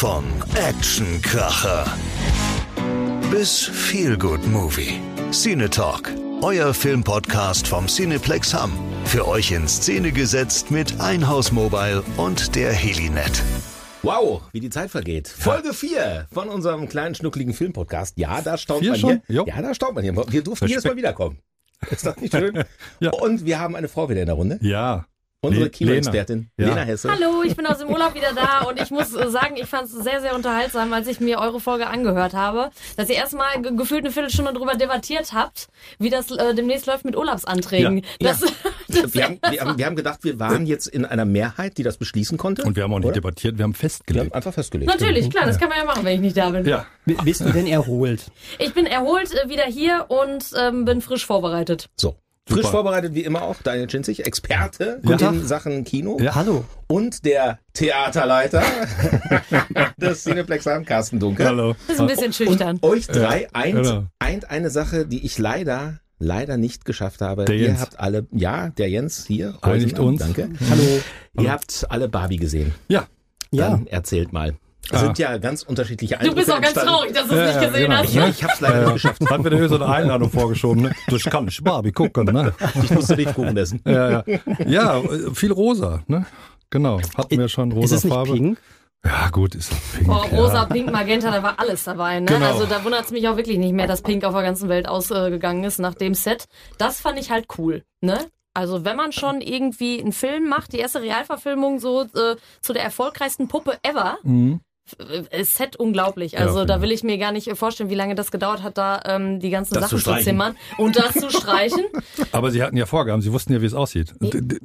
Von Actionkracher bis Feelgood Movie. Cine Talk, euer Filmpodcast vom Cineplex Hamm. Für euch in Szene gesetzt mit Einhaus Mobile und der Helinet. Wow, wie die Zeit vergeht. Folge 4 von unserem kleinen schnuckligen Filmpodcast. Ja, da staunt Vier man schon? hier. Jo. Ja, da staunt man hier. Wir durften jedes Mal wiederkommen. Ist das nicht schön? Ja. Und wir haben eine Frau wieder in der Runde. Ja. Unsere Kinoexpertin, Lena. Lena, Ja. Hesse. Hallo, ich bin aus dem Urlaub wieder da und ich muss äh, sagen, ich fand es sehr, sehr unterhaltsam, als ich mir eure Folge angehört habe, dass ihr erstmal ge gefühlt eine Viertelstunde darüber debattiert habt, wie das äh, demnächst läuft mit Urlaubsanträgen. Ja. Das, das Wir haben, wir, haben, wir haben gedacht, wir waren jetzt in einer Mehrheit, die das beschließen konnte. Und wir haben auch nicht Oder? debattiert, wir haben Wir haben festgelegt. einfach festgelegt. Natürlich, klar, das kann man ja machen, wenn ich nicht da bin. Ja. Bist du denn erholt? Ich bin erholt äh, wieder hier und ähm, bin frisch vorbereitet. So. Frisch Super. vorbereitet wie immer auch Daniel Schinzig, Experte Ja. in Sachen Kino. Ja. Hallo. Und der Theaterleiter des Cineplex Heim, Carsten Dunkel. Hallo. Das ist ein bisschen schüchtern. Und euch drei eint, genau. eint eine Sache, die ich leider, leider nicht geschafft habe. Der Ihr Jens. habt alle, ja, der Jens hier. Einigt Heusener, uns. Danke. Hallo. Ihr habt alle Barbie gesehen. Ja. Ja. Dann erzählt mal. Es Ah. sind ja ganz unterschiedliche Du bist Eindrücke auch ganz traurig, dass du es Ja, nicht ja, gesehen genau. hast. Ja, ich hab's leider nicht geschafft. Hat mir der so eine Einladung vorgeschoben, ne? Du ich kann nicht Barbie gucken, ne? Ich musste Lebkuchen essen. Ja, ja. Ja, äh, viel rosa, ne? Genau. Hatten wir schon rosa Ist es nicht Farbe. pink? Ja, gut, ist pink. Oh, ja. rosa, pink, magenta, da war alles dabei. Ne? Genau. Also da wundert es mich auch wirklich nicht mehr, dass pink auf der ganzen Welt ausgegangen ist nach dem Set. Das fand ich halt cool. Ne? Also wenn man schon irgendwie einen Film macht, die erste Realverfilmung so äh, zu der erfolgreichsten Puppe ever, Mhm. Äh, Set unglaublich. Ja, Also auf jeden da will ich mir gar nicht vorstellen, wie lange das gedauert hat, da ähm, die ganzen Das zu Sachen zu, streichen. zimmern und das zu streichen. Aber sie hatten ja Vorgaben, sie wussten ja, wie es aussieht.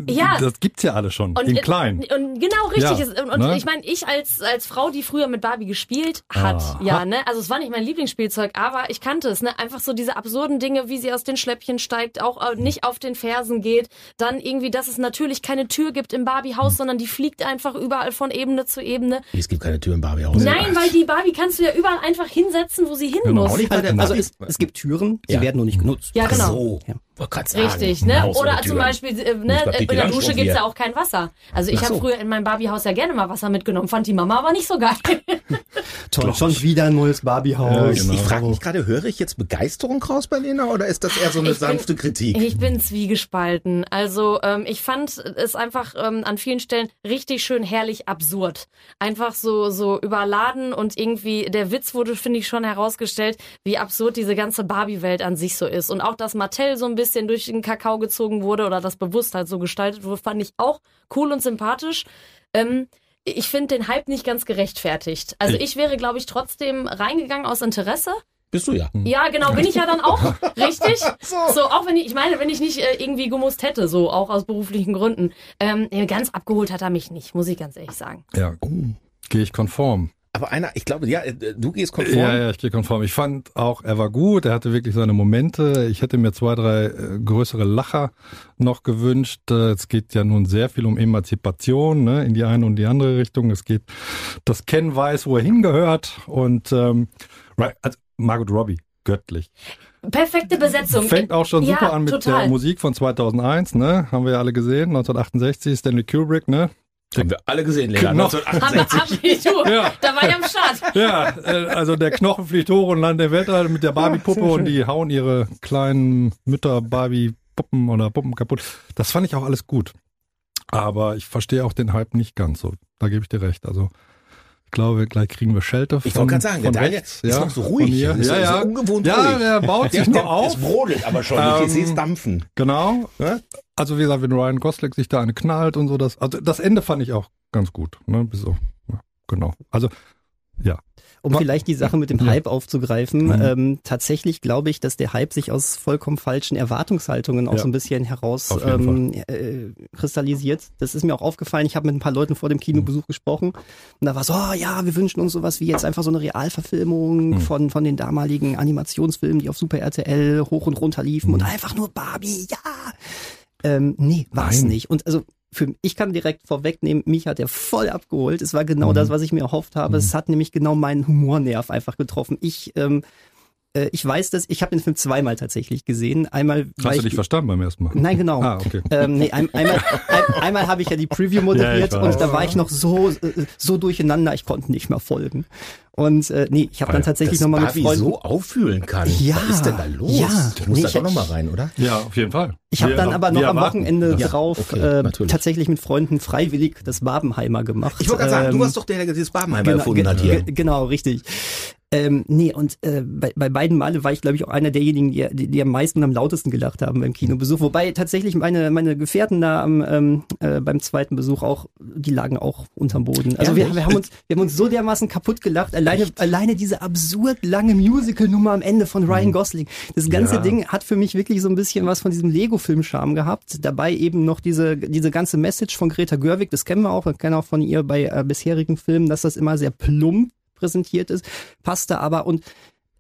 Ja. Das gibt's ja alle schon, Und, in klein. Und, genau richtig. Ja, ist, und ne? ich meine, ich als, als Frau, die früher mit Barbie gespielt hat, Aha. ja, ne, also es war nicht mein Lieblingsspielzeug, aber ich kannte es, ne, einfach so diese absurden Dinge, wie sie aus den Schläppchen steigt, auch äh, nicht auf den Fersen geht, dann irgendwie, dass es natürlich keine Tür gibt im Barbie-Haus, sondern die fliegt einfach überall von Ebene zu Ebene. Es gibt keine Tür im Barbie-Haus. Nein, weil die Barbie kannst du ja überall einfach hinsetzen, wo sie hin Genau. muss. Also Barbie. es, es gibt Türen, sie Ja. werden nur nicht genutzt. Ja, genau. So. Ja. Sagen, Richtig, ne? Haus Oder zum. Beispiel, äh, ne, bei in der Dusche gibt's hier. ja auch kein Wasser. Also ich Ach habe so. früher in meinem Barbie-Haus ja gerne mal Wasser mitgenommen, fand die Mama aber nicht so geil. Toll, schon wieder ein neues Barbiehaus. Ja, Ich, genau. ich frage mich gerade, höre ich jetzt Begeisterung raus bei Lena oder ist das eher so eine Ich bin- sanfte Kritik? Ich bin zwiegespalten. Also ähm, ich fand es einfach ähm, an vielen Stellen richtig schön herrlich absurd. Einfach so so überladen und irgendwie der Witz wurde finde ich schon herausgestellt, wie absurd diese ganze Barbie-Welt an sich so ist und auch dass Mattel so ein bisschen durch den Kakao gezogen wurde oder das bewusst halt so gestaltet wurde, fand ich auch cool und sympathisch. Ähm, ich finde den Hype nicht ganz gerechtfertigt. Also Ich- wäre, glaube ich, trotzdem reingegangen aus Interesse. Bist du ja. Ja, genau, bin ich ja dann auch. Richtig? So. auch wenn ich, ich meine, wenn ich nicht äh, irgendwie gemusst hätte, so, auch aus beruflichen Gründen. Ähm, ganz abgeholt hat er mich nicht, muss ich ganz ehrlich sagen. Ja, gehe ich konform. Aber einer, ich glaube, ja, äh, du gehst konform. Ja, ja, ich gehe konform. Ich fand auch, er war gut, er hatte wirklich seine Momente. Ich hätte mir zwei, drei äh, größere Lacher noch gewünscht. Äh, es geht ja nun sehr viel um Emanzipation, ne, in die eine und die andere Richtung. Es geht, dass Ken weiß, wo er hingehört. Und ähm, right, also Margot Robbie, göttlich. Perfekte Besetzung. Fängt auch schon Ja, super an mit total. der Musik von 2001, ne? Haben wir ja alle gesehen, 1968, Stanley Kubrick, ne? Haben wir alle gesehen, Lena. 1968. Hab, hab ich, du. Ja. Da war ich am Start. Ja, äh, also der Knochen fliegt hoch und landet im Weltall mit der Barbie-Puppe und die hauen ihre kleinen Mütter Barbie-Puppen oder Puppen kaputt. Das fand ich auch alles gut. Aber ich verstehe auch den Hype nicht ganz so. Da gebe ich dir recht. Also ich glaube, gleich kriegen wir Schelte von Ich wollte gerade sagen, der Daniel rechts, ist ja, noch so ruhig. mir. Ist Ja, ist so ja. ungewohnt ja, ruhig. der baut sich Der, der, auf. Es brodelt aber schon. ich Ähm, sehe es dampfen. Genau. Ja? Also wie gesagt, wenn Ryan Gosling sich da eine knallt und so, das, also das Ende fand ich auch ganz gut. Ne? Bis so, ja, genau. Also ja. Um Ma- vielleicht die Sache mit dem Ja. Hype aufzugreifen, Mhm. ähm, tatsächlich glaube ich, dass der Hype sich aus vollkommen falschen Erwartungshaltungen auch Ja. so ein bisschen heraus ähm, äh, kristallisiert. Das ist mir auch aufgefallen. Ich habe mit ein paar Leuten vor dem Kinobesuch gesprochen und da war so, oh, ja, wir wünschen uns sowas wie jetzt einfach so eine Realverfilmung Mhm. von, von den damaligen Animationsfilmen, die auf Super RTL hoch und runter liefen Mhm. und einfach nur Barbie, ja. Ähm, nee, war es nicht. Und also für, ich kann direkt vorwegnehmen, mich hat er voll abgeholt. Es war genau Mhm. das, was ich mir erhofft habe. Es hat nämlich genau meinen Humornerv einfach getroffen. Ich ähm, äh, ich weiß das, ich habe den Film zweimal tatsächlich gesehen. Einmal Hast du ich, dich verstanden beim ersten Mal? Nein, genau. Ah, okay. Ähm, nee, ein, einmal, ein, einmal habe ich ja die Preview moderiert Ja, und da war ich noch so so durcheinander, ich konnte nicht mehr folgen. Und äh, nee, ich habe dann tatsächlich nochmal mit Freunden. so auffühlen kann. Ja, Was ist denn da los? ja. Du musst Nee, da ich- doch nochmal rein, oder? Ja, auf jeden Fall. Ich habe dann aber noch am. Wochenende Ja, drauf okay, äh, tatsächlich mit Freunden freiwillig das Babenheimer gemacht. Ich wollte gerade sagen, du Ähm, warst doch der, der dieses Babenheimer genau, erfunden hat hier. ge- Genau, richtig. Ähm, nee, und äh, bei, bei beiden Male war ich, glaube ich, auch einer derjenigen, die, die, die am meisten und am lautesten gelacht haben beim Kinobesuch. Wobei tatsächlich meine, meine Gefährten da am, ähm, äh, beim zweiten Besuch auch, die lagen auch unterm Boden. Also wir, Ehrlich? wir, haben uns, wir haben uns so dermaßen kaputt gelacht. Alleine, alleine diese absurd lange Musical-Nummer am Ende von Ryan Gosling. Das ganze Ja. Ding hat für mich wirklich so ein bisschen was von diesem Lego-Film-Charme gehabt. Dabei eben noch diese, diese ganze Message von Greta Gerwig, das kennen wir auch, wir kennen auch von ihr bei äh, bisherigen Filmen, dass das immer sehr plump präsentiert ist, passte aber und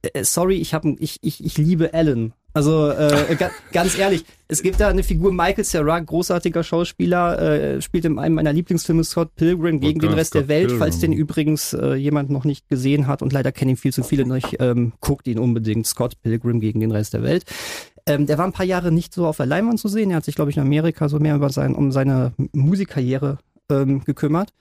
äh, sorry, ich habe ich, ich ich liebe Alan. Also äh, ga, ganz ehrlich, es gibt da eine Figur Michael Serra, großartiger Schauspieler, äh, spielt in einem meiner Lieblingsfilme Scott Pilgrim gegen den Gott, Rest der Scott Welt, Pilgrim. falls den übrigens äh, jemand noch nicht gesehen hat und leider kennen ihn viel zu viele nicht, ähm, guckt ihn unbedingt. Scott Pilgrim gegen den Rest der Welt. Ähm, der war ein paar Jahre nicht so auf der Leinwand zu sehen. Er hat sich, glaube ich, in Amerika so mehr über sein, um seine Musikkarriere ähm, gekümmert.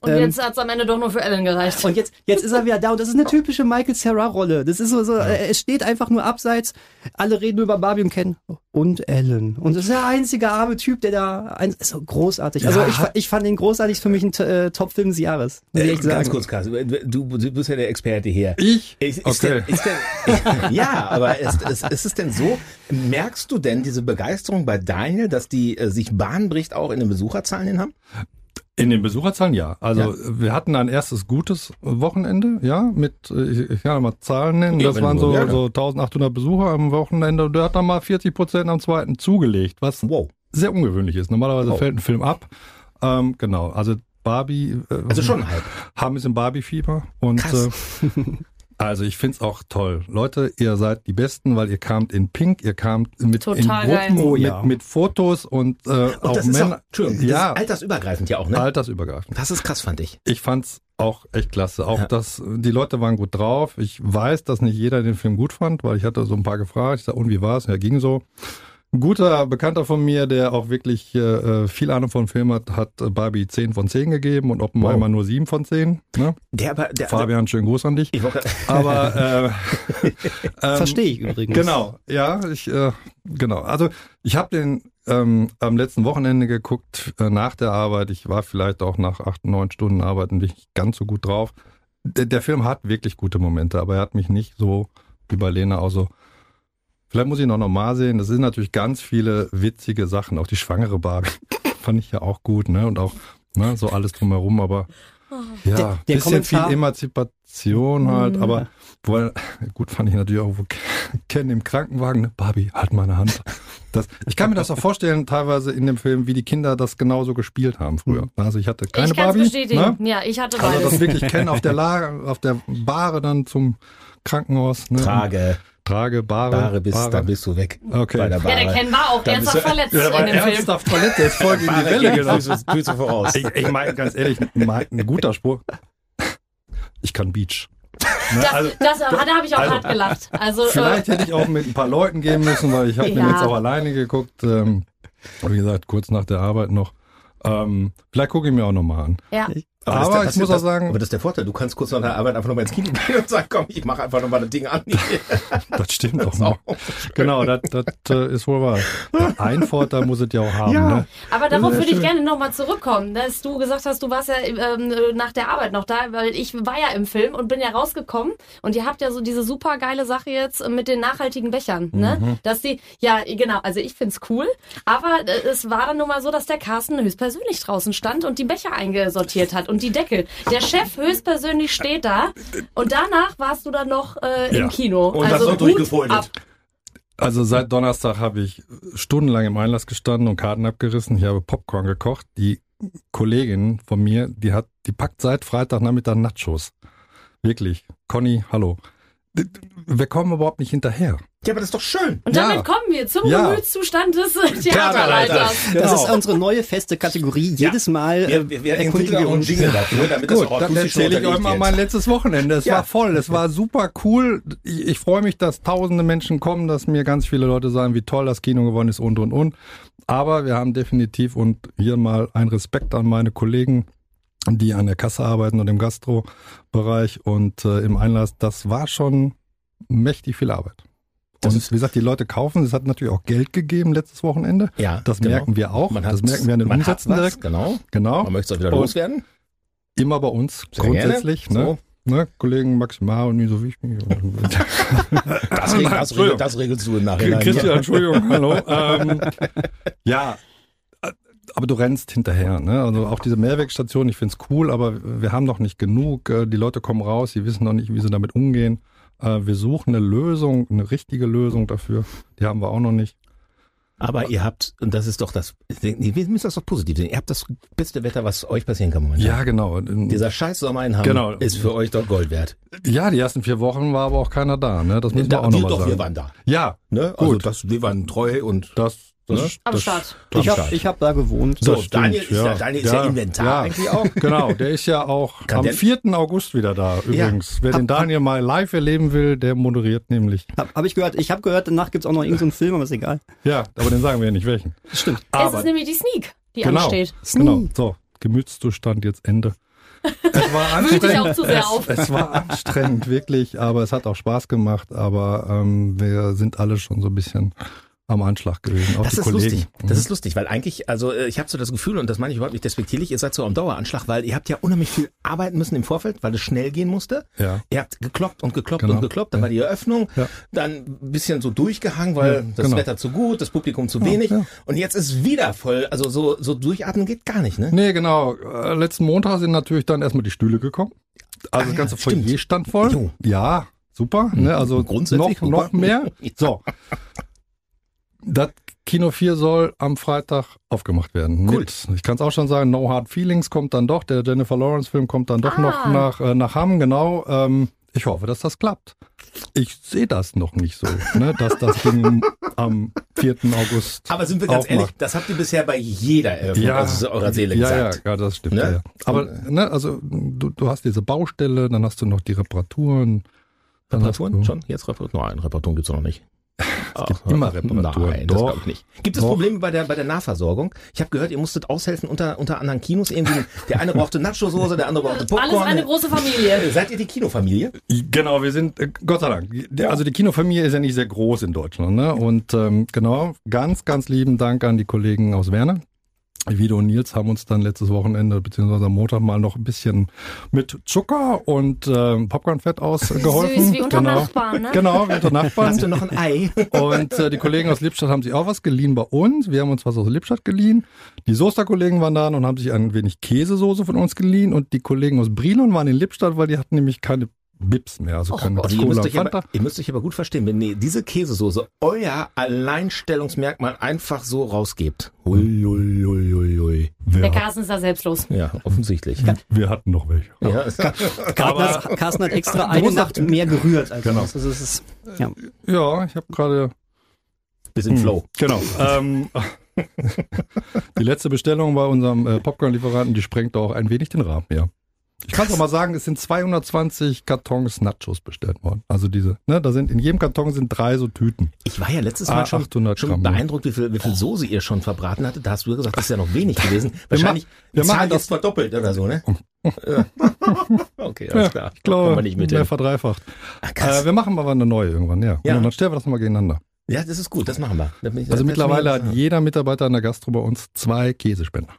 Und Ähm, jetzt hat's am Ende doch nur für Ellen gereicht. Und jetzt, jetzt ist er wieder da und das ist eine typische Michael Serra-Rolle. Das ist so, so äh, es steht einfach nur abseits, alle reden über Barbie und Ken und Ellen. Und das ist der einzige arme Typ, der da, ein, ist so großartig. Also Ja. ich, fa- ich fand den großartig, ist für mich ein äh, Top-Film des Jahres. Muss ich Äh, ganz sagen. kurz, Carsten, du, du bist ja der Experte hier. Ich? Ist, ist Okay. denn, ist denn, ja, aber ist, ist, ist es denn so, merkst du denn diese Begeisterung bei Daniel, dass die äh, sich Bahn bricht auch in den Besucherzahlen hin haben? In den Besucherzahlen ja. Also Ja. wir hatten ein erstes gutes Wochenende, ja, mit, ich, ich kann mal Zahlen nennen, das waren so, so 1800 Besucher am Wochenende und der hat dann mal 40 Prozent am zweiten zugelegt, was Wow. sehr ungewöhnlich ist. Normalerweise Wow. fällt ein Film ab. Ähm, genau, also Barbie, äh, Also schon halb. haben ein bisschen Barbie-Fieber und Krass. äh, also ich find's auch toll. Leute, ihr seid die Besten, weil ihr kamt in Pink, ihr kamt mit Total in Gruppen, geil. Oh, ja. mit, mit Fotos und, äh, Und auch das ist Männer. auch, ja, das ist altersübergreifend ja auch, ne? altersübergreifend. Das ist krass, fand ich. Ich fand's auch echt klasse. Auch Ja. das, die Leute waren gut drauf. Ich weiß, dass nicht jeder den Film gut fand, weil ich hatte so ein paar gefragt. Ich sag, und wie war's? Ja, ging so. Ein guter Bekannter von mir, der auch wirklich äh, viel Ahnung von Film hat, hat äh, Barbie 10 von 10 gegeben und Oppenheimer Wow. nur 7 von 10. Ne? Der aber, der, Fabian, schönen Gruß an dich. ich wollte, Aber äh, ähm, Verstehe ich übrigens. Genau, ja, ich äh, genau. Also ich habe den ähm, am letzten Wochenende geguckt äh, nach der Arbeit. Ich war vielleicht auch nach acht, neun Stunden Arbeit nicht ganz so gut drauf. Der, der Film hat wirklich gute Momente, aber er hat mich nicht so wie bei Lena auch so. Vielleicht muss ich noch normal sehen. Das sind natürlich ganz viele witzige Sachen. Auch die schwangere Barbie fand ich ja auch gut, ne? Und auch ne, so alles drumherum, aber ja, Der- der bisschen Kommentar- viel Emanzipation halt, Ja. aber wo, gut fand ich natürlich auch, wo Ken im Krankenwagen, ne? Barbie, halt meine Hand. Das, ich kann mir das auch vorstellen, teilweise in dem Film, wie die Kinder das genauso gespielt haben früher. Also ich hatte keine ich Barbie. bestätigen. Ne? Ja, ich hatte Also beides. das wirklich Ken auf der Lage, auf der Bahre dann zum Krankenhaus. Ne? Trage, Trage, Bahre. Bahre bist, Bahre. dann bist du weg. Okay. Bei der ja, Bahre. der Ken war auch Da ernsthaft bist du- verletzt Ja, der war in dem Film. ernsthaft verletzt, der ist voll gegen die Welle gelaufen. Füße, voraus. Ich, ich meine, ganz ehrlich, ein guter Spruch. Ich kann Beach. Ne? Das, Also, das, da habe ich auch also- hart gelacht. Also, Vielleicht äh, hätte ich auch mit ein paar Leuten gehen müssen, weil ich habe Ja. den jetzt auch alleine geguckt. Ähm, wie gesagt, kurz nach der Arbeit noch. Ähm, vielleicht gucke ich mir auch nochmal an. ja. das Aber ist der- ich das muss auch das- sagen- aber das ist der Vorteil. Du kannst kurz nach der Arbeit einfach nochmal ins Kino gehen und sagen, komm, ich mache einfach nochmal das Ding an. Das stimmt mal. auch Genau, das, das äh, ist wohl wahr. Ein Vorteil muss es ja auch haben. Ja. Ne? Aber darauf Ja, würde ich gerne nochmal zurückkommen, dass du gesagt hast, du warst ja ähm, nach der Arbeit noch da, weil ich war ja im Film und bin ja rausgekommen und ihr habt ja so diese super geile Sache jetzt mit den nachhaltigen Bechern, ne? Mhm. Dass die, ja genau, also ich find's cool, aber äh, es war dann nun mal so, dass der Carsten höchstpersönlich draußen stand und die Becher eingesortiert hat und die Deckel. Der Chef höchstpersönlich steht da und danach warst du dann noch äh, Ja. im Kino. Und das also Hut durchgefoldet. ab. Also seit Donnerstag habe ich stundenlang im Einlass gestanden und Karten abgerissen. Ich habe Popcorn gekocht. Die Kollegin von mir, die hat, die packt seit Freitagnachmittag Nachos. Wirklich. Conny, hallo. Wir kommen überhaupt nicht hinterher. Ja, aber das ist doch schön. Und Ja. damit kommen wir zum Ja. Gemütszustand des Theaterleiters. Genau. Das ist unsere neue feste Kategorie. Jedes Mal Wir, äh, wir, wir erkundigen wir uns. Jingle dafür, damit das Gut, auch dann erzähle ich euch mal mein letztes Wochenende. Es Ja. war voll, es war super cool. Ich, ich freue mich, dass tausende Menschen kommen, dass mir ganz viele Leute sagen, wie toll das Kino geworden ist und und und. Aber wir haben definitiv und hier mal ein Respekt an meine Kollegen, die an der Kasse arbeiten und im Gastrobereich und äh, im Einlass. Das war schon mächtig viel Arbeit. Das und ist- wie gesagt, die Leute kaufen. Es hat natürlich auch Geld gegeben letztes Wochenende. Ja, Das genau. merken wir auch. Man das hat's- merken wir an den Umsätzen was, direkt. Genau. Genau. Man möchte es auch wieder Und- loswerden. Immer bei uns Sehr grundsätzlich. gerne. Ne? Ne? Kollegen maximal und nie so wichtig. Das, regel, das, regel, das regelst du im Nachhinein. Christian, Entschuldigung, hallo. Ähm, ja, aber du rennst hinterher. Ne? Also auch diese Mehrwegstation, ich find's cool, aber wir haben noch nicht genug. Äh, Die Leute kommen raus, sie wissen noch nicht, wie sie damit umgehen. Äh, Wir suchen eine Lösung, eine richtige Lösung dafür. Die haben wir auch noch nicht. Aber ihr habt, und das ist doch das, wir müssen das doch positiv sehen, ihr habt das beste Wetter, was euch passieren kann momentan. Ja, genau. Dieser scheiß Sommer in Hamm Genau. ist für euch doch Gold wert. Ja, die ersten vier Wochen war aber auch keiner da. Ne? Das müssen wir Da, auch wir nochmal doch, sagen. wir waren da. ja, Ne? Also Gut. das, wir waren treu und das, Ne? Am das Start. Ich habe hab da gewohnt. So, Das stimmt, Daniel ist ja, Daniel ist ja, Inventar eigentlich auch. Genau, der ist ja auch Kann am der- 4. August wieder da übrigens. Wer den Daniel mal live erleben will, der moderiert nämlich. Hab, hab ich gehört. Ich habe gehört, danach gibt's auch noch irgendeinen so Film, aber ist egal. Ja, aber den sagen wir ja nicht welchen. Stimmt. Es Aber ist nämlich die Sneak, die genau, ansteht. genau. So, Gemütszustand jetzt Ende. Es war anstrengend. auch zu sehr es, auf. es war anstrengend, wirklich, aber es hat auch Spaß gemacht. Aber ähm, wir sind alle schon so ein bisschen am Anschlag gewesen. Auch Das ist Kollegen. lustig. Das ist lustig, weil eigentlich, also äh, ich habe so das Gefühl, und das meine ich überhaupt nicht despektierlich, ihr seid so am Daueranschlag, weil ihr habt ja unheimlich viel arbeiten müssen im Vorfeld, weil es schnell gehen musste. Ja. Ihr habt gekloppt und gekloppt Genau. und gekloppt, dann war die Eröffnung, Ja. dann ein bisschen so durchgehangen, weil Ja, das genau. Wetter zu gut, das Publikum zu wenig. ja. Und jetzt ist wieder voll, also so, so durchatmen geht gar nicht, ne? Nee, genau. Äh, letzten Montag sind natürlich dann erstmal die Stühle gekommen. Also Ah, das ganze ja. Foyer stand voll. Jo. Ja, super. Ne? Also Grundsätzlich noch, noch mehr. So. Das Kino 4 soll am Freitag aufgemacht werden. Cool. Mit, ich kann es auch schon sagen, No Hard Feelings kommt dann doch. Der Jennifer Lawrence Film kommt dann doch Ah. noch nach, äh, nach Hamm, genau. Ähm, ich hoffe, dass das klappt. Ich sehe das noch nicht so, ne, dass das Ding am 4. August Aber sind wir ganz aufmacht. ehrlich, das habt ihr bisher bei jeder Eröffnung Ja. aus eurer Seele ja, gesagt. Ja, ja, das stimmt. Ne? Ja. Aber ne, also du, du hast diese Baustelle, dann hast du noch die Reparaturen. Reparaturen? Schon? Jetzt Reparaturen? Nein, Reparaturen gibt's noch nicht. Es gibt immer Reparaturen. Nein, das glaube ich nicht. Gibt es Doch. Probleme bei der, bei der Nahversorgung? Ich habe gehört, ihr musstet aushelfen unter, unter anderen Kinos. Irgendwie, der eine brauchte Nacho-Soße, der andere brauchte Popcorn. Alles eine große Familie. Seid ihr die Kinofamilie? Genau, wir sind, äh, Gott sei Dank. Die- Also die Kinofamilie ist ja nicht sehr groß in Deutschland. Ne? Und ähm, genau, ganz, ganz lieben Dank an die Kollegen aus Werner. Vido und Nils haben uns dann letztes Wochenende beziehungsweise am Montag mal noch ein bisschen mit Zucker und ähm, Popcornfett ausgeholfen. Süß, wie unter genau. Nachbarn, ne? Genau, wie unter Nachbarn. Hast du noch ein Ei? Und äh, die Kollegen aus Lippstadt haben sich auch was geliehen bei uns. Wir haben uns was aus Lippstadt geliehen. Die Soester-Kollegen waren da und haben sich ein wenig Käsesoße von uns geliehen. Und die Kollegen aus Brilon waren in Lippstadt, weil die hatten nämlich keine Bips mehr, also Oh keine Gott. Also ihr, müsst euch aber, ihr müsst euch aber gut verstehen, wenn ihr diese Käsesoße euer Alleinstellungsmerkmal einfach so rausgebt. Ui, ui, ui, ui, ui. Der Carsten ist da selbstlos. Ja, offensichtlich. wir hatten noch welche. Ja. Carsten hat, Carsten hat extra eine Nacht mehr gerührt. Also Genau. das ist, das ist, ja. Ja, ich habe gerade Bisschen Flow. Genau. ähm, die letzte Bestellung bei unserem äh, Popcorn-Lieferanten, die sprengt auch ein wenig den Rahmen, ja. Ich kann es auch mal sagen, es sind 220 Kartons Nachos bestellt worden. Also diese, ne, da sind in jedem Karton sind drei so Tüten. Ich war ja letztes Ah, Mal schon, 800 schon Gramm, ne? beeindruckt, wie viel, wie viel Soße ihr schon verbraten hattet. Da hast du ja gesagt, das ist ja noch wenig gewesen. Wir Wahrscheinlich, wir machen das- verdoppelt oder so, ne? Ja. okay, alles klar. Ich glaube, wir nicht mit mehr hin. verdreifacht. Ah, krass. Äh, wir machen aber eine neue irgendwann, ja. Ja. Und dann stellen wir das nochmal gegeneinander. ja, das ist gut, das machen wir. Also mittlerweile hat jeder Mitarbeiter an der Gastro bei uns zwei Käsespender.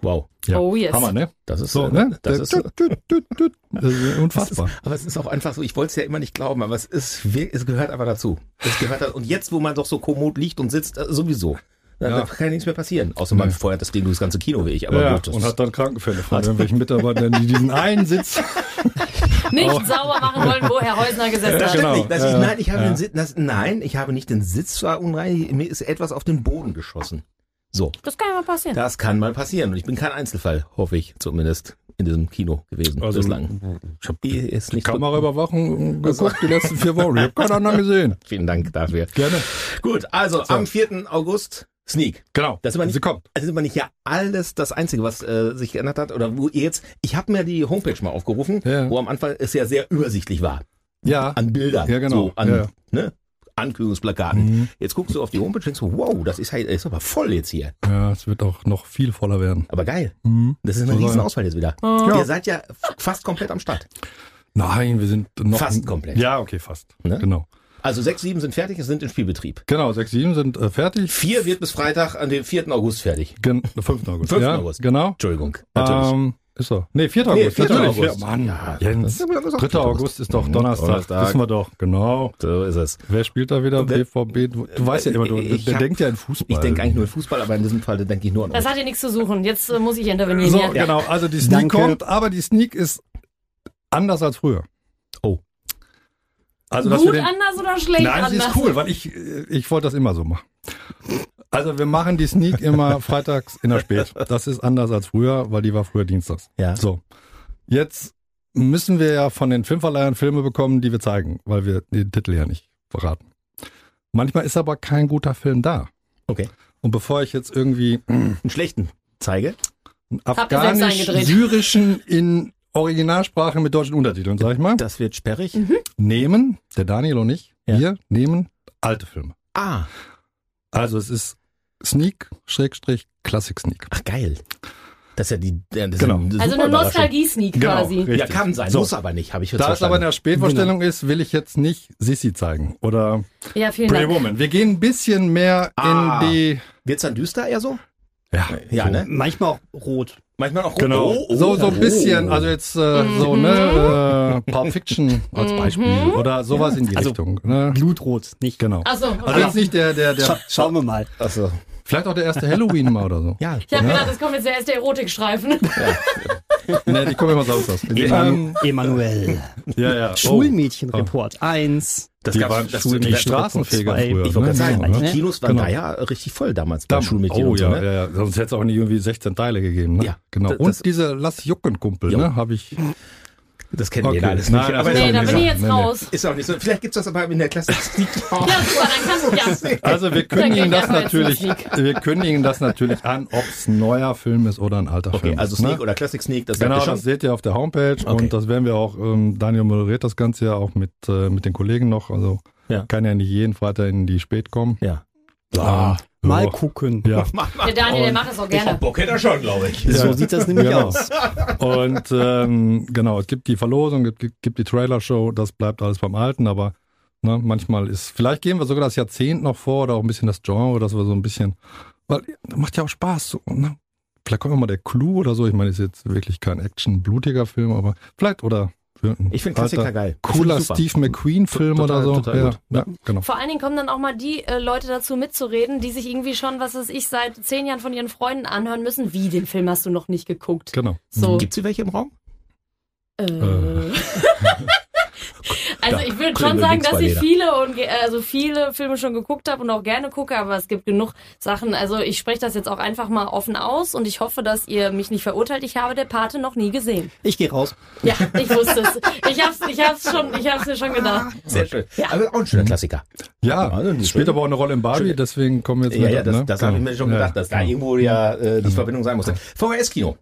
Wow, Ja. Oh yes. Hammer, ne? das ist So, äh, ne? Das ist. Das ist das ist, unfassbar. aber es ist auch einfach so, ich wollte es ja immer nicht glauben, aber es ist, es gehört aber dazu. Es gehört und jetzt, wo man doch so kommod liegt und sitzt, äh, sowieso. Da, Ja. da kann ja nichts mehr passieren. Außer man Nee. feuert das Ding durch das ganze Kino wie ich. Aber ja, gut, das und hat dann Krankenfälle von irgendwelchen Mitarbeitern, die diesen einen Sitz Nicht Oh. sauber machen wollen, wo Herr Häusner gesessen Das hat. stimmt genau. nicht. Das Ja, ich, nein, ich habe ja. den Sitz, das, nein, ich habe nicht den Sitz verunreinigt, mir ist etwas auf den Boden geschossen. So, Das kann ja mal passieren. das kann mal passieren und ich bin kein Einzelfall, hoffe ich zumindest. in diesem Kino gewesen Also, bislang. Ich habe Die ist die nicht so- Kameraüberwachung geguckt die letzten vier Wochen. Ich habe keinen anderen gesehen. Vielen Dank dafür. Gerne. Gut, also am 4. August Sneak. Genau. Das ist aber nicht, Sie kommt. das ist aber nicht ja alles das Einzige, was äh, sich geändert hat. Oder wo ihr jetzt, ich habe mir die Homepage mal aufgerufen, Ja. wo am Anfang es ja sehr übersichtlich war. Ja. An Bildern. Ja, genau. So, an ja. Ne, Ankündigungsplakaten. Mhm. Jetzt guckst du auf die Homepage und denkst, so, wow, das ist halt, ist aber voll jetzt hier. Ja, es wird auch noch viel voller werden. Aber geil. Mhm. Das ist eine So riesen soll- Auswahl jetzt wieder. Ja. Ihr seid ja fast komplett am Start. Nein, wir sind noch Fast komplett. Ja, okay, fast. Ne? Genau. Also sechs, sieben sind fertig, es sind in Spielbetrieb. Genau, sechs, sieben sind äh, fertig. Vier wird bis Freitag an den 4. August fertig. Gen 5. August. 5. ja, August. Genau. Entschuldigung, natürlich. Ähm, ist er. Nee, 4. Nee, August. 4. natürlich. August. Ja, Mann, Ja, Jens. das ist aber- das ist auch 3. 4. August ist doch Mhm, Donnerstag. Donnerstag. Wissen wir doch. Genau. so ist es. Wer spielt da wieder? BVB. Du, du weißt ja immer, du, Ich der hab- denkt ja in Fußball. Ich denke eigentlich nur in Fußball, aber in diesem Fall denke ich nur an Das euch. hat hier nichts zu suchen. Jetzt äh, muss ich intervenieren. So, hier. genau. Also die Sneak Danke. kommt, aber die Sneak ist anders als früher. Oh. Also, Gut den, anders oder schlecht Nein, anders? sie ist cool, weil ich, ich wollte das immer so machen. Also wir machen die Sneak immer freitags in der Spät. Das ist anders als früher, weil die war früher dienstags. Ja. So. Jetzt müssen wir ja von den Filmverleihern Filme bekommen, die wir zeigen, weil wir den Titel ja nicht verraten. Manchmal ist aber kein guter Film da. Okay. Und bevor ich jetzt irgendwie Einen schlechten zeige. einen afghanisch-syrischen in Originalsprache mit deutschen Untertiteln, sag ich mal, Das wird sperrig. Mhm. nehmen, der Daniel und ich, Ja. wir nehmen alte Filme. Ah, Also es ist Sneak, Schrägstrich, Classic Sneak. ach geil. Das ist ja die das ist Genau. eine Also eine. Nostalgie-Sneak Genau. quasi. Richtig. Ja, kann sein, So. muss aber nicht, habe ich jetzt Da es aber in der Spätvorstellung ist, will ich jetzt nicht Sissy zeigen oder Ja, vielen Pretty Dank. Woman. Wir gehen ein bisschen mehr Ah. in die... Wird's dann düster eher so? Ja, Ja, so. ne? Manchmal auch rot. Manchmal auch Genau. Oh, oh, so so ein oh. bisschen, also jetzt äh, so ne äh, Pulp Fiction als Beispiel Mhm. oder sowas in die Also- Richtung. Ne? Blutrot, nicht. Genau. Achso, Also okay. jetzt nicht der der Scha der schauen wir mal. Achso. vielleicht auch der erste Halloween mal oder so. Ja. Ich habe gedacht, es kommt jetzt der erste Erotikstreifen. Ne, die kommen immer sonst aus. Eman Emanuel. ja ja. Oh. Schulmädchenreport 1. Das Die waren das- Schul- die Straßenfeger zwei. früher. Ich wollte ne? gerade sagen, Ja, die? Kinos waren Genau. da ja richtig voll damals bei Da, Schulmädchen oh und so, ja, ne? ja, sonst hätte es auch nicht irgendwie 16 Teile gegeben. Ne? Ja, genau. das- Und das- diese Lass Jucken Kumpel, ne, habe ich. Das kennen Okay. wir alles Nein, nicht. das aber nee, da bin ich jetzt raus. ist auch nicht so. Vielleicht gibt's das aber in der Klasse Sneak Ja, super, dann kannst du, ja. Also wir kündigen das natürlich, wir kündigen das natürlich an, ob es ein neuer Film ist oder ein alter Film. Okay, also ist, Sneak ne? oder Classic Sneak, das Genau, das seht ihr auf der Homepage Okay. und das werden wir auch, ähm, Daniel moderiert das Ganze ja auch mit, äh, mit den Kollegen noch, also Ja. kann ja nicht jeden Freitag in die Spät kommen. Ja. Ah, Mal ja. gucken. Ja, Der Daniel, der macht das auch Ich hab gerne. Bock hätte er schon, glaube ich. So sieht das nämlich Genau. aus. und ähm, genau, es gibt die Verlosung, es gibt, gibt die Trailer-Show, das bleibt alles beim Alten, aber ne, manchmal ist, vielleicht gehen wir sogar das Jahrzehnt noch vor oder auch ein bisschen das Genre, dass wir so ein bisschen, weil das macht ja auch Spaß. So, ne? Vielleicht kommt mal der Clou oder so, ich meine, ist jetzt wirklich kein Action-blutiger Film, aber vielleicht oder Ich finde Klassiker alter, geil. Cooler. Steve McQueen-Film oder so. total ja, gut. ja, genau. Vor allen Dingen kommen dann auch mal die äh, Leute dazu mitzureden, die sich irgendwie schon, was weiß ich, seit zehn Jahren von ihren Freunden anhören müssen. Wie, den Film hast du noch nicht geguckt? Genau. So. Gibt's hier welche im Raum? Äh. Also ich würde schon sagen, dass ich viele und also viele Filme schon geguckt habe und auch gerne gucke, aber es gibt genug Sachen. Also ich spreche das jetzt auch einfach mal offen aus und ich hoffe, dass ihr mich nicht verurteilt. Ich habe der Pate noch nie gesehen. Ich gehe raus. Ja, ich wusste es. Ich hab's, ich hab's schon, ich hab's mir schon gedacht. Sehr schön. Aber auch ein schöner Klassiker. Ja, Also, spielt schön- aber auch eine Rolle in Barbie, schön- deswegen kommen wir jetzt Ja, mit, ja, das, ne? das habe ich mir schon Ja, gedacht, dass da genau. irgendwo ja äh, die Verbindung sein musste. VHS-Kino.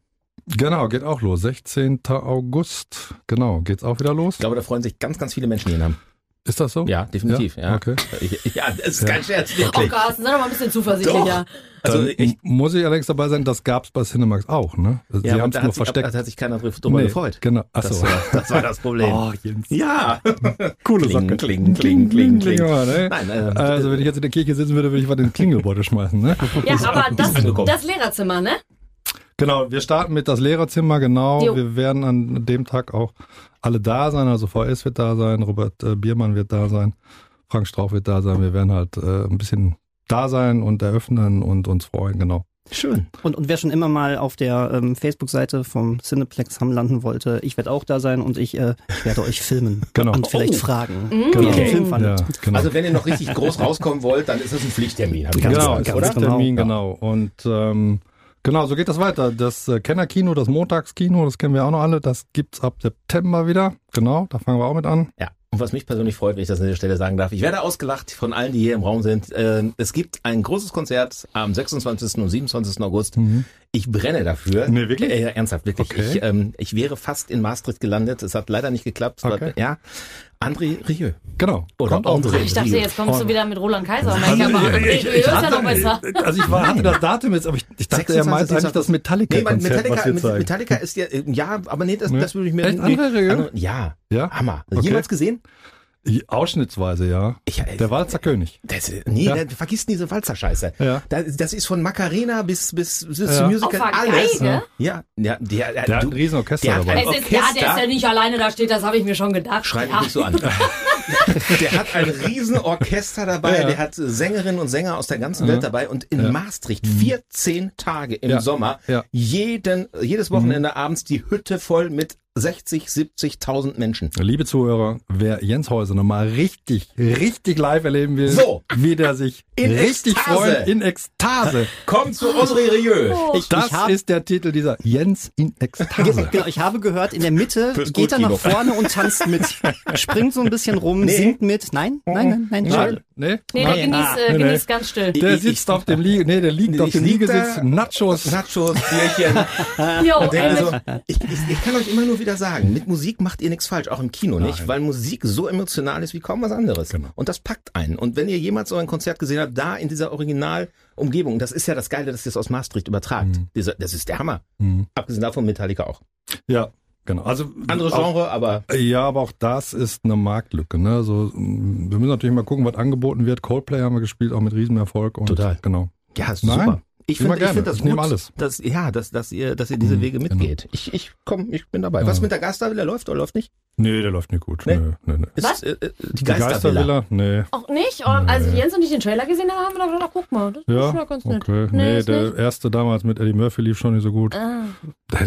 Genau, geht auch los. 16. August. Genau, geht's auch wieder los? Ich glaube, da freuen sich ganz, ganz viele Menschen, die ihn haben. Ist das so? Ja, definitiv. Ja, Okay. Ich, ja das ist Ja. kein Scherz, Oh wirklich. Carsten, sei doch mal ein bisschen zuversichtlicher. Also ich, muss ich allerdings dabei sein, das gab's bei Cinemax auch, ne? Sie ja, haben es nur versteckt. da hat sich keiner drüber gefreut. Genau. Das, Achso. war, das war das Problem. Oh, Jens. Ja. Coole Kling, Sache. kling, kling, kling, kling. ja, ne? Nein, äh, Also wenn ich jetzt in der Kirche sitzen würde, würde ich was in den Klingelbeutel schmeißen, ne? Ja, aber das, das Lehrerzimmer, ne? Genau, wir starten mit das Lehrerzimmer, genau. Jo. Wir werden an dem Tag auch alle da sein, also VS wird da sein, Robert äh, Biermann wird da sein, Frank Strauch wird da sein. Wir werden halt äh, ein bisschen da sein und eröffnen und uns freuen, genau. schön. Und, und wer schon immer mal auf der ähm, Facebook-Seite vom Cineplex Hamm landen wollte, ich werde auch da sein und ich, äh, ich werde euch filmen Genau. und vielleicht Oh. fragen, Mhm. wie ihr Genau. den Film fandet. Ja, genau. Also wenn ihr noch richtig groß rauskommen wollt, dann ist das ein Pflichttermin. genau, gesagt, oder? ein Termin, Ja. genau. Und ähm, Genau, so geht das weiter. Das äh, Kennerkino, das Montagskino, das kennen wir auch noch alle, das gibt's ab September wieder. Genau, da fangen wir auch mit an. Ja. Und was mich persönlich freut, wenn ich das an der Stelle sagen darf, ich werde ausgelacht von allen, die hier im Raum sind. Äh, Es gibt ein großes Konzert am 26. und 27. August. Ich brenne dafür. Nee, wirklich? Äh, ja, ernsthaft, wirklich. Okay. Ich, ähm, ich wäre fast in Maastricht gelandet. Es hat leider nicht geklappt. Es war- Okay. Ja, André Rieu. Genau. Oder Kommt. André. Ich dachte, jetzt kommst du wieder mit Roland Kaiser. Also, ich ich- ich- ja hatte- noch besser. Also ich war, hatte das Datum jetzt, aber ich, ich dachte, er 26. meint eigentlich das Nee, Metallica, was wir mit- zeigen. Metallica ist ja, äh, ja, aber nee, das, Nee. das würde ich mir Echt? André Rieu? Andere- Ja, Ja? Hammer. Okay. Jemals gesehen? Ausschnittsweise, ja. Ich, äh, Der Walzer König. Das, nee, Ja. da, vergiss diese Walzer-Scheiße. Ja. Das, das ist von Macarena bis, bis, bis Ja. zum Musical Auf alles. Geige? Ja, ja, der, der, Der hat ein Riesenorchester der hat dabei. ist, ja, der ist Orchester. ja nicht alleine da steht, das habe ich mir schon gedacht. Schreit mich ja. nicht so an. der hat ein Riesenorchester dabei, Ja. der hat Sängerinnen und Sänger aus der ganzen Welt dabei und in Ja. Maastricht 14 Tage im Ja. Sommer, Ja. jeden, jedes Wochenende abends die Hütte voll mit 60, 70.000 Menschen. Liebe Zuhörer, wer Jens Häuser nochmal richtig, richtig live erleben will, So. wie der sich In richtig Ekstase. freut, in Ekstase. Kommt zu André Rieu. Ich, Das ich hab, ist der Titel dieser Jens in Ekstase. Genau, ich habe gehört, in der Mitte Fürs geht er nach vorne und tanzt mit. Springt so ein bisschen rum, Nee. singt mit. Nein, nein, nein, nein, schade. Nee? Nee, der genießt, Ah, äh, nee, genießt ganz still. Der Ich- sitzt ich- auf dem Liege, nee, der liegt Nee, auf dem lieg Liegesitz, Nachos. Nachos, Bierchen. Jo, Und denke ey, so, ich, ich, ich kann euch immer nur wieder sagen, mit Musik macht ihr nichts falsch, auch im Kino nicht, weil Musik so emotional ist wie kaum was anderes. Genau. Und das packt einen. Und wenn ihr jemals so ein Konzert gesehen habt, da in dieser Originalumgebung, das ist ja das Geile, dass ihr es aus Maastricht übertragt. Dieser, das ist der Hammer. Mhm. Abgesehen davon Metallica auch. Ja, genau. Also Andere auch, Genre, aber Ja, aber auch das ist eine Marktlücke. Ne? So, mh, wir müssen natürlich mal gucken, was angeboten wird. Coldplay haben wir gespielt, auch mit Riesenerfolg. Und, Total. Genau. ja, ist Nein, super. Ich finde ich find das Ich gut, alles. Dass, ja, dass, dass ihr, dass ihr diese Mhm, Wege genau. mitgeht. Ich, ich komm, ich bin dabei. Was Ja. mit der Geistervilla läuft oder läuft nicht? Nee, der läuft nicht gut. Nee? Nee, nee, nee. Ist, Was? Äh, äh, die Geistervilla. Nee. Auch nicht? Oh, als Jens und ich den Trailer gesehen haben, haben wir gedacht, ach, guck mal, das ist Ja, schon ganz nett. okay. Nee, Nee, ist der nicht. erste damals mit Eddie Murphy lief schon nicht so gut. Ah.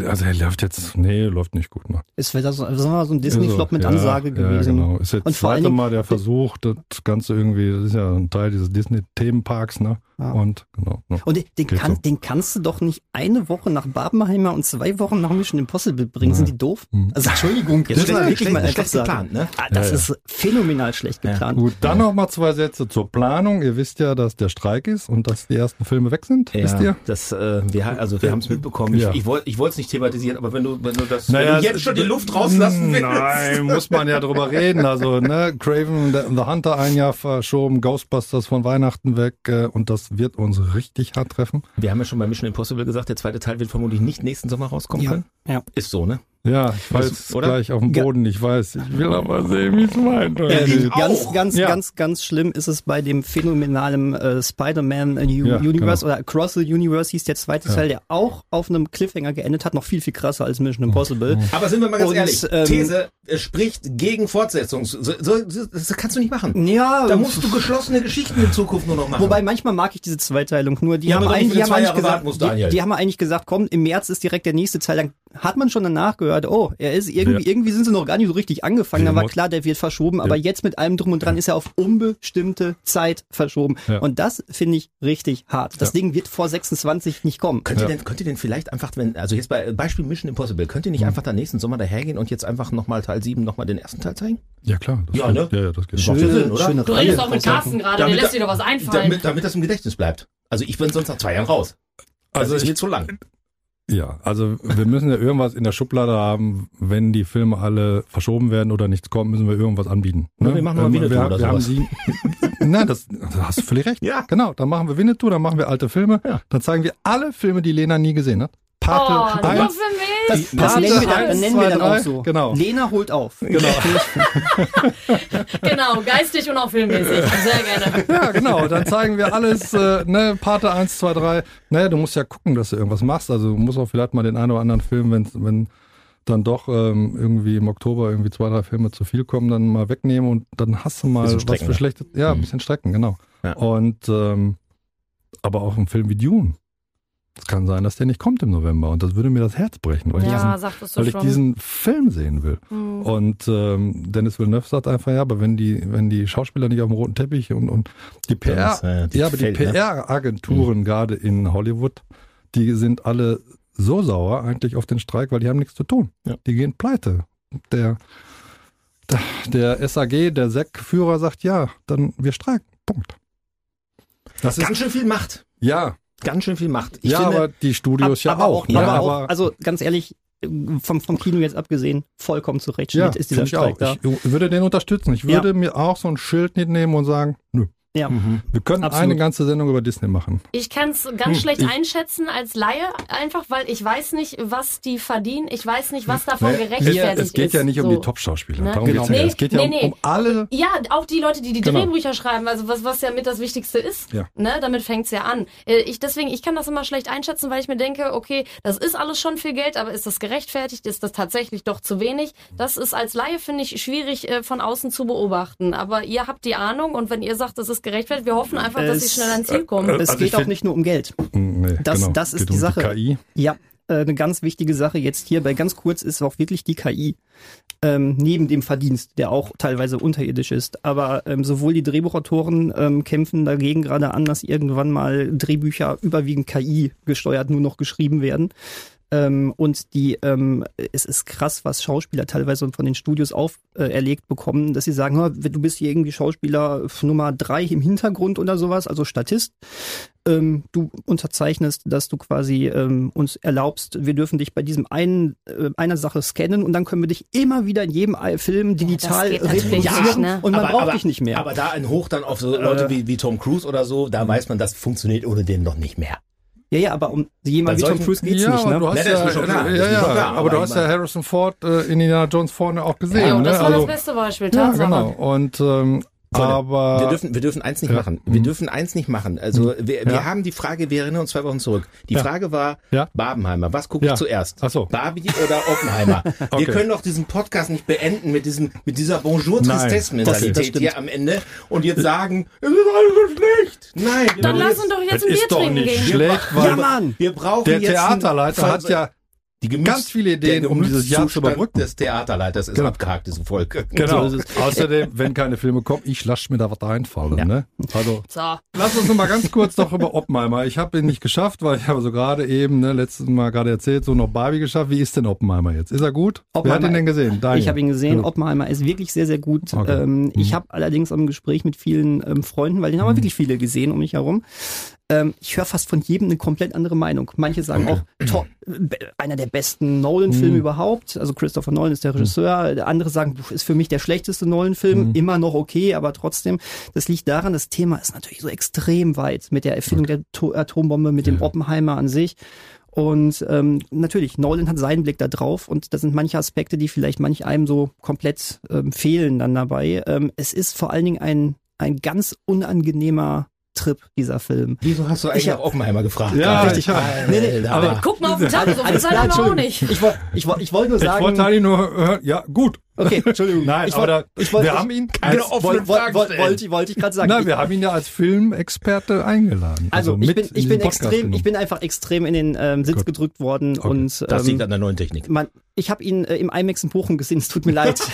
Also er läuft jetzt, nee, läuft nicht gut. Ne? Es wäre so, das war so ein Disney-Flop mit ja, Ansage gewesen. Ja, genau. Ist jetzt Und das zweite Dingen- Mal der Versuch, das Ganze irgendwie, das ist ja ein Teil dieses Disney-Themenparks, ne? Ja. Und, genau. Ja. Und den, kann, so. den kannst du doch nicht eine Woche nach Barbenheimer und zwei Wochen nach Mission Impossible bringen. Sind die doof? Mhm. Also Entschuldigung, Jetzt wirklich mal schlecht- geplant, ne? Ah, Das Ja, ja. ist phänomenal schlecht Ja. geplant. Gut, dann noch mal zwei Sätze zur Planung. Ihr wisst ja, dass der Streik ist und dass die ersten Filme weg sind. wisst ihr? das, äh, wir, also wir haben es mitbekommen. Ja. Ich, ich wollte ich wollte es nicht thematisieren, aber wenn du, wenn du das Naja, wenn du jetzt schon die Luft rauslassen willst. Nein, muss man ja drüber reden. Also, ne, Craven the, the Hunter ein Jahr verschoben, Ghostbusters von Weihnachten weg äh, und das wird uns richtig hart treffen. Wir haben ja schon bei Mission Impossible gesagt, der zweite Teil wird vermutlich nicht nächsten Sommer rauskommen Ja. können. Ja. Ist so, ne? Ja, ich Oder? gleich auf den Ja. Boden. Ich weiß, ich will aber sehen, wie es weitergeht. Ähm, ganz, ganz, Ja. ganz, ganz schlimm ist es bei dem phänomenalen äh, Spider-Man äh, Ja, Universe genau. oder Across the Universe hieß der zweite Ja. Teil, der auch auf einem Cliffhanger geendet hat, noch viel, viel krasser als Mission Impossible. Aber sind wir mal ganz Und, ehrlich, ähm, These spricht gegen Fortsetzung. So, so, so, das kannst du nicht machen. Ja, Da musst du geschlossene Geschichten in Zukunft nur noch machen. Wobei manchmal mag ich diese Zweiteilung nur. Die Ja, haben aber doch eigentlich, nicht, die haben eigentlich gesagt, die, die haben eigentlich gesagt, komm, im März ist direkt der nächste Teil. Dann hat man schon danach gehört, oh, er ist irgendwie, Ja. irgendwie sind sie noch gar nicht so richtig angefangen. Ja, Dann war klar, der wird verschoben. Aber jetzt mit allem drum und dran ist er auf unbestimmte Zeit verschoben. Ja. Und das finde ich richtig hart. Das Ja. Ding wird vor 26 nicht kommen. Könnt ihr, Ja. denn, könnt ihr denn vielleicht einfach, wenn, also jetzt bei Beispiel Mission Impossible, könnt ihr nicht einfach dann nächsten Sommer dahergehen und jetzt einfach nochmal Teil 7 nochmal den ersten Teil zeigen? Ja, klar. Das Ja, geht. ne? Ja, ja, das geht. Ja Sinn, oder? schöne Du redest auch mit Carsten gerade, der Damit- lässt dir doch was einfallen. Damit, damit das im Gedächtnis bleibt. Also ich bin sonst nach zwei Jahren raus. Das Also ist ich- mir zu lang. Ja, also wir müssen ja irgendwas in der Schublade haben, wenn die Filme alle verschoben werden oder nichts kommt, müssen wir irgendwas anbieten. Ja, wir machen mal Winnetou wir, oder wir haben sowas. sie, Nein, das, da hast du völlig recht. Ja. Genau, dann machen wir Winnetou, dann machen wir alte Filme, Ja. dann zeigen wir alle Filme, die Lena nie gesehen hat. Oh, Pate nur 1, für mich. Das, das Pate nennen wir dann, eins, dann, nennen wir dann auch so. genau. Lena holt auf. Genau. Genau, geistig und auch filmmäßig. Sehr gerne. Ja, genau. Dann zeigen wir alles, äh, ne, Pate 1, 2, 3. Ne, du musst ja gucken, dass du irgendwas machst. Also du musst auch vielleicht mal den einen oder anderen Film, wenn, wenn dann doch ähm, irgendwie im Oktober irgendwie zwei, drei Filme zu viel kommen, dann mal wegnehmen und dann hast du mal was für schlechtes. Ja, ein Mhm. bisschen strecken, genau. Ja. Und ähm, aber auch ein Film wie Dune. Es kann sein, dass der nicht kommt im November und das würde mir das Herz brechen, weil ich Ja, diesen, sagtest du weil ich diesen Film sehen will. Hm. Und ähm, Dennis Villeneuve sagt einfach, ja, aber wenn die, wenn die Schauspieler nicht auf dem roten Teppich und, und die PR, Das, äh, die ja, aber die fällt, ne? PR-Agenturen gerade in Hollywood, die sind alle so sauer eigentlich auf den Streik, weil die haben nichts zu tun. Ja. Die gehen pleite. Der, der, der SAG, der SEC-Führer sagt, ja, dann wir streiken. Punkt. Das ist, Ganz schön viel Macht. ja, Ganz schön viel Macht. Ich ja, finde, aber die Studios ja aber auch. ja, ne? aber auch, aber, also ganz ehrlich, vom, vom Kino jetzt abgesehen, vollkommen zu Recht ja, ist dieser ich Streik da. Ich würde den unterstützen. Ich Ja. würde mir auch so ein Schild mitnehmen und sagen, nö, Ja. wir können Absolut. eine ganze Sendung über Disney machen. Ich kann es ganz Hm, schlecht einschätzen als Laie, einfach weil ich weiß nicht, was die verdienen. Ich weiß nicht, was davon Nee, gerechtfertigt es, es geht ist. ja nicht um so. die Top-Schauspieler. Ne? Darum Genau. geht's nicht. Nee, es geht ja nee, um, nee. um alle. Ja, auch die Leute, die die Genau. Drehbücher schreiben, also was, was ja mit das Wichtigste ist. Ja. Ne, damit fängt's ja an. Äh, Ich, deswegen, ich kann das immer schlecht einschätzen, weil ich mir denke, okay, das ist alles schon viel Geld, aber ist das gerechtfertigt? Ist das tatsächlich doch zu wenig? Das ist als Laie, finde ich, schwierig äh, von außen zu beobachten. Aber ihr habt die Ahnung und wenn ihr sagt, das ist gerechtfertigt, wir hoffen einfach, dass sie Es- schnell ans Ziel kommen. Es Also geht auch nicht nur um Geld. Nee, Das- genau. das ist geht die um Sache. KI. Ja, äh, eine ganz wichtige Sache jetzt hier, bei ganz kurz ist auch wirklich die KI. Ähm, neben dem Verdienst, der auch teilweise unterirdisch ist. Aber ähm, sowohl die Drehbuchautoren ähm, kämpfen dagegen gerade an, dass irgendwann mal Drehbücher überwiegend KI gesteuert nur noch geschrieben werden. Ähm, und die, ähm, es ist krass, was Schauspieler teilweise von den Studios auferlegt äh, erlegt bekommen, dass sie sagen, "Hör, du bist hier irgendwie Schauspieler Nummer drei im Hintergrund oder sowas, also Statist. Ähm, du unterzeichnest, dass du quasi ähm, uns erlaubst, wir dürfen dich bei diesem einen äh, einer Sache scannen und dann können wir dich immer wieder in jedem Ei- Film digital geht natürlich reproduzieren ne? und man aber, braucht aber, dich nicht mehr. Aber da ein Hoch dann auf so Leute Äh. wie, wie Tom Cruise oder so, da weiß man, das funktioniert ohne den noch nicht mehr. Ja, ja, aber um jemand wie Tom Cruise geht's ja, nicht, aber ne? du hast ja, schon klar, ja, ja, klar, aber, aber du hast ja Harrison Ford äh, in Indiana Jones vorne auch gesehen. Ja, ne? das war also, das beste Beispiel, ja, Tatsache. genau. Und ähm, Freunde, aber Wir dürfen, wir dürfen eins nicht Ja. machen. Wir Mhm. dürfen eins nicht machen. Also wir, wir Ja. haben die Frage, wir erinnern uns zwei Wochen zurück. Die Ja. Frage war, Ja. Barbenheimer, was gucke Ja. ich zuerst? Ach so. Barbie oder Oppenheimer? Okay. Wir können doch diesen Podcast nicht beenden mit diesem, mit dieser bonjour das mentalität hier am Ende und jetzt sagen, es ist alles so schlecht. Nein, Dann lass uns doch jetzt ein Bier ist doch trinken nicht gehen. schlecht, Wir weil Ja, Mann! Wir brauchen der jetzt Theaterleiter hat ja die Gemüts- ganz viele Ideen, der um dieses Jahr zu überbrücken. des Theaterleiters ist Genau. abgehakt, diese Folge. Genau. So ist Außerdem, wenn keine Filme kommen, ich lasse mir da was einfallen. Ja. Ne? Also So. Lass uns noch mal ganz kurz doch über Oppenheimer. Ich habe ihn nicht geschafft, weil ich habe so gerade eben, ne, letztes Mal gerade erzählt, so noch Barbie geschafft. Wie ist denn Oppenheimer jetzt? Ist er gut? Wer hat Oppenheimer- ihn denn gesehen? Daniel. Ich habe ihn gesehen. Ja. Oppenheimer ist wirklich sehr, sehr gut. Okay. Ähm, Ich Mhm. habe allerdings im Gespräch mit vielen ähm, Freunden, weil den haben wir wirklich viele gesehen um mich herum. Ähm, ich höre fast von jedem eine komplett andere Meinung. Manche sagen auch, to- be- einer der besten Nolan-Filme Mhm. überhaupt. Also Christopher Nolan ist der Regisseur. Der Andere sagen, ist für mich der schlechteste Nolan-Film. Mhm. Immer noch okay, aber trotzdem. Das liegt daran, das Thema ist natürlich so extrem weit mit der Erfindung der to Atombombe, mit dem. Oppenheimer an sich. Und ähm, natürlich, Nolan hat seinen Blick da drauf und da sind manche Aspekte, die vielleicht manch einem so komplett ähm, fehlen dann dabei. Ähm, es ist vor allen Dingen ein, ein ganz unangenehmer Trip, dieser Film. Wieso hast du eigentlich Ich nach Oppenheimer gefragt? Ja, Richtig. ich hab- Nee, nee, aber- Guck mal auf den Tag, so viel Alles Zeit haben wir auch nicht. Ich wollte ich wollt, ich wollt nur Ich sagen. wollte eigentlich nur hören, ja, gut. okay, Entschuldigung. Nein, ich aber wollt, da, ich wollt, wir ich, haben ihn Keine als, offenen wollte Fragen wollt, stellen. wollte, wollte ich gerade sagen. Nein, Ich- wir haben ihn ja als Filmexperte eingeladen. also, mit ich bin, in ich bin extrem, ich bin einfach extrem in den ähm, Sitz Gut. gedrückt worden Okay. und Das liegt ähm, an der neuen Technik. man, ich habe ihn äh, im IMAX in Bochum gesehen. Es tut mir leid.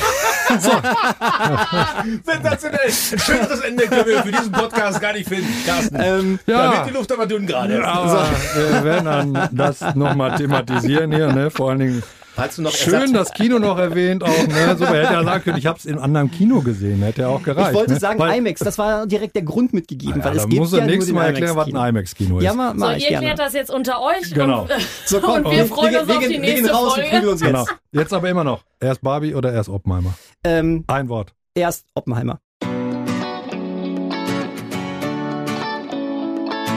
Sensationell. Schöneres Ende können wir für diesen Podcast gar nicht finden, Carsten. ähm, Ja. Da wird die Luft aber dünn gerade. Aber wir werden dann das nochmal thematisieren hier, ne? Vor allen Dingen Falls du noch schön Ersatz- das Kino noch erwähnt auch, ne? So, er hätte ja sagen können, ich habe es in einem anderen Kino gesehen, hätte ja auch gereicht. ich wollte ne? sagen Weil- IMAX. Das war direkt der Grund mitgegeben, Ja, weil es gibt muss ja er nur nächstes Mal erklären, was ein IMAX-Kino. Ist. Ja, mal, So, mal ihr ich gerne. klärt das jetzt unter euch Genau. und, So, komm, und wir freuen uns wir, auf die wir gehen nächste raus und Folge. uns jetzt. Genau. Jetzt aber immer noch. Erst Barbie oder erst Oppenheimer? Ähm, Ein Wort. erst Oppenheimer.